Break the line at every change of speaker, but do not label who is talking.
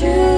you.